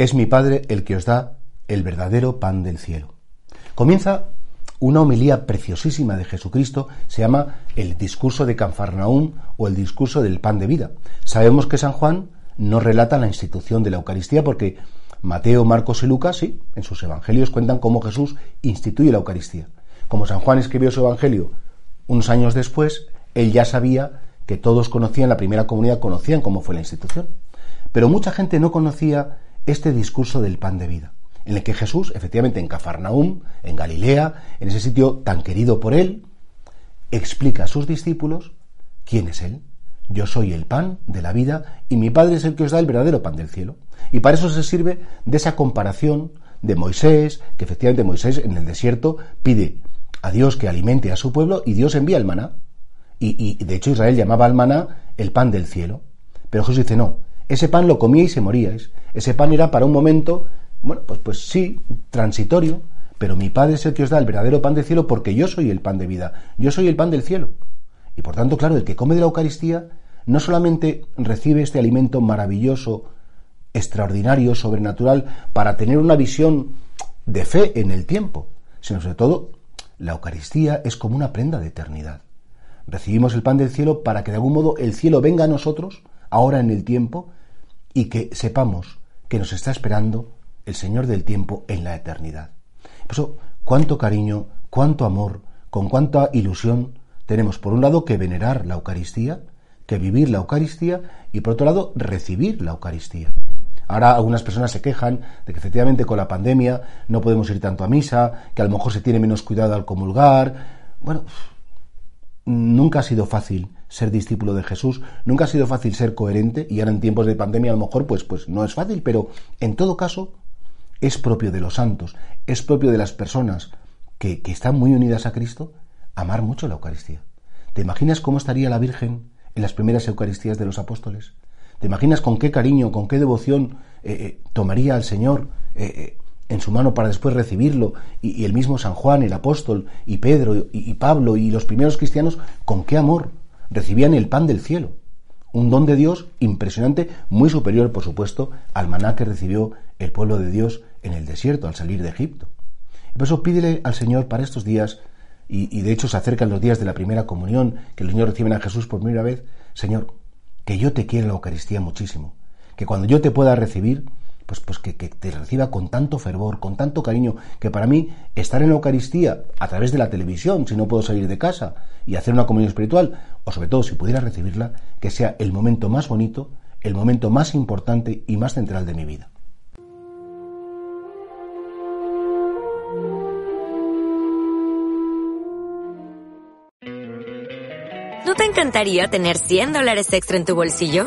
Es mi Padre el que os da el verdadero pan del cielo. Comienza una homilía preciosísima de Jesucristo, se llama el discurso de Canfarnaún o el discurso del pan de vida. Sabemos que San Juan no relata la institución de la Eucaristía porque Mateo, Marcos y Lucas, sí, en sus evangelios cuentan cómo Jesús instituye la Eucaristía. Como San Juan escribió su evangelio unos años después, él ya sabía que todos conocían, la primera comunidad conocían cómo fue la institución. Pero mucha gente no conocía este discurso del pan de vida, en el que Jesús, efectivamente en Cafarnaúm, en Galilea, en ese sitio tan querido por él, explica a sus discípulos quién es Él. Yo soy el pan de la vida y mi Padre es el que os da el verdadero pan del cielo. Y para eso se sirve de esa comparación de Moisés, que efectivamente Moisés en el desierto pide a Dios que alimente a su pueblo y Dios envía el maná. Y, y de hecho Israel llamaba al maná el pan del cielo. Pero Jesús dice, no, ese pan lo comía y se moríais. Ese pan era para un momento, bueno, pues, pues sí, transitorio, pero mi Padre es el que os da el verdadero pan del cielo porque yo soy el pan de vida, yo soy el pan del cielo. Y por tanto, claro, el que come de la Eucaristía no solamente recibe este alimento maravilloso, extraordinario, sobrenatural, para tener una visión de fe en el tiempo, sino sobre todo, la Eucaristía es como una prenda de eternidad. Recibimos el pan del cielo para que de algún modo el cielo venga a nosotros, ahora en el tiempo, y que sepamos que nos está esperando el Señor del tiempo en la eternidad. Por eso, cuánto cariño, cuánto amor, con cuánta ilusión tenemos, por un lado, que venerar la Eucaristía, que vivir la Eucaristía y, por otro lado, recibir la Eucaristía. Ahora algunas personas se quejan de que efectivamente con la pandemia no podemos ir tanto a misa, que a lo mejor se tiene menos cuidado al comulgar. Bueno, nunca ha sido fácil ser discípulo de Jesús, nunca ha sido fácil ser coherente y ahora en tiempos de pandemia a lo mejor pues, pues no es fácil, pero en todo caso es propio de los santos, es propio de las personas que, que están muy unidas a Cristo amar mucho la Eucaristía. ¿Te imaginas cómo estaría la Virgen en las primeras Eucaristías de los apóstoles? ¿Te imaginas con qué cariño, con qué devoción eh, eh, tomaría al Señor eh, en su mano para después recibirlo, y, el mismo San Juan, el apóstol, y Pedro, y, Pablo, y los primeros cristianos, con qué amor recibían el pan del cielo? Un don de Dios impresionante, muy superior, por supuesto, al maná que recibió el pueblo de Dios en el desierto al salir de Egipto. Y por eso pídele al Señor para estos días, y, de hecho se acercan los días de la primera comunión, que los niños reciben a Jesús por primera vez, Señor, que yo te quiero en la Eucaristía muchísimo, que cuando yo te pueda recibir, pues, pues que, que, te reciba con tanto fervor, con tanto cariño, que para mí estar en la Eucaristía a través de la televisión, si no puedo salir de casa, y hacer una comunión espiritual, o sobre todo si pudiera recibirla, que sea el momento más bonito, el momento más importante y más central de mi vida. ¿No te encantaría tener 100 dólares extra en tu bolsillo?